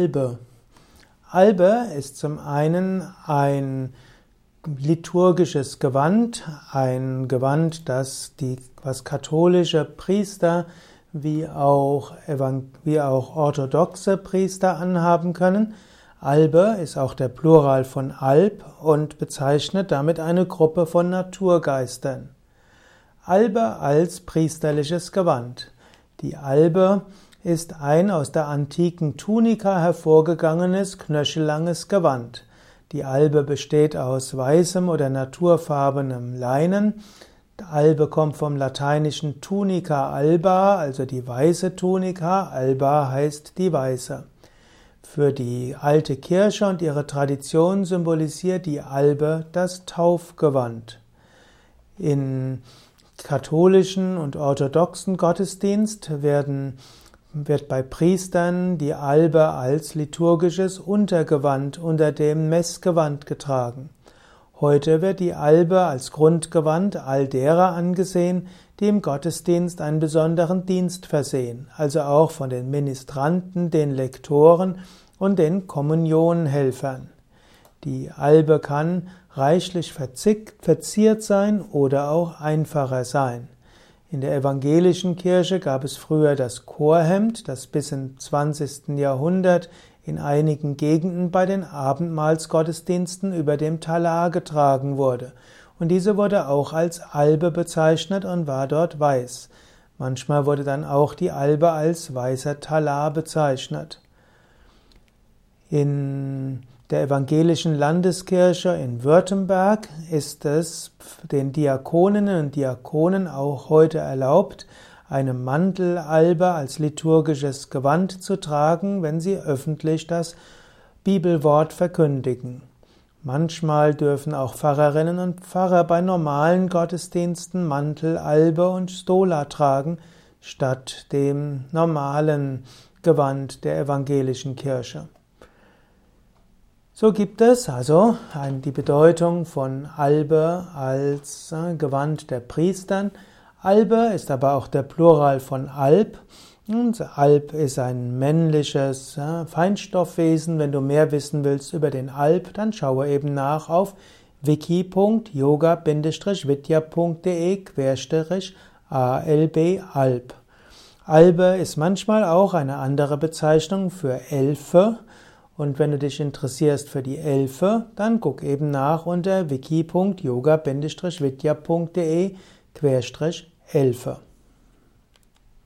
Albe. Albe ist zum einen ein liturgisches Gewand, ein Gewand, das die, was katholische Priester wie auch, wie auch orthodoxe Priester anhaben können. Albe ist auch der Plural von Alb und bezeichnet damit eine Gruppe von Naturgeistern. Albe als priesterliches Gewand. Die Albe ist ein aus der antiken Tunika hervorgegangenes, knöchellanges Gewand. Die Albe besteht aus weißem oder naturfarbenem Leinen. Albe kommt vom lateinischen Tunica alba, also die weiße Tunika. Alba heißt die weiße. Für die alte Kirche und ihre Tradition symbolisiert die Albe das Taufgewand. In katholischen und orthodoxen Gottesdienst werden wird bei Priestern die Albe als liturgisches Untergewand unter dem Messgewand getragen. Heute wird die Albe als Grundgewand all derer angesehen, die im Gottesdienst einen besonderen Dienst versehen, also auch von den Ministranten, den Lektoren und den Kommunionhelfern. Die Albe kann reichlich verziert sein oder auch einfacher sein. In der evangelischen Kirche gab es früher das Chorhemd, das bis im 20. Jahrhundert in einigen Gegenden bei den Abendmahlsgottesdiensten über dem Talar getragen wurde. Und diese wurde auch als Albe bezeichnet und war dort weiß. Manchmal wurde dann auch die Albe als weißer Talar bezeichnet. In der evangelischen Landeskirche in Württemberg ist es den Diakoninnen und Diakonen auch heute erlaubt, eine Mantelalbe als liturgisches Gewand zu tragen, wenn sie öffentlich das Bibelwort verkündigen. Manchmal dürfen auch Pfarrerinnen und Pfarrer bei normalen Gottesdiensten Mantelalbe und Stola tragen, statt dem normalen Gewand der evangelischen Kirche. So gibt es also die Bedeutung von Albe als äh, Gewand der Priestern. Albe ist aber auch der Plural von Alb. Und Alb ist ein männliches äh, Feinstoffwesen. Wenn du mehr wissen willst über den Alb, dann schaue eben nach auf wiki.yoga-vidya.de alb. Albe ist manchmal auch eine andere Bezeichnung für Elfe und wenn du dich interessierst für die Elfe, dann guck eben nach unter wiki.yoga-vidya.de Elfe.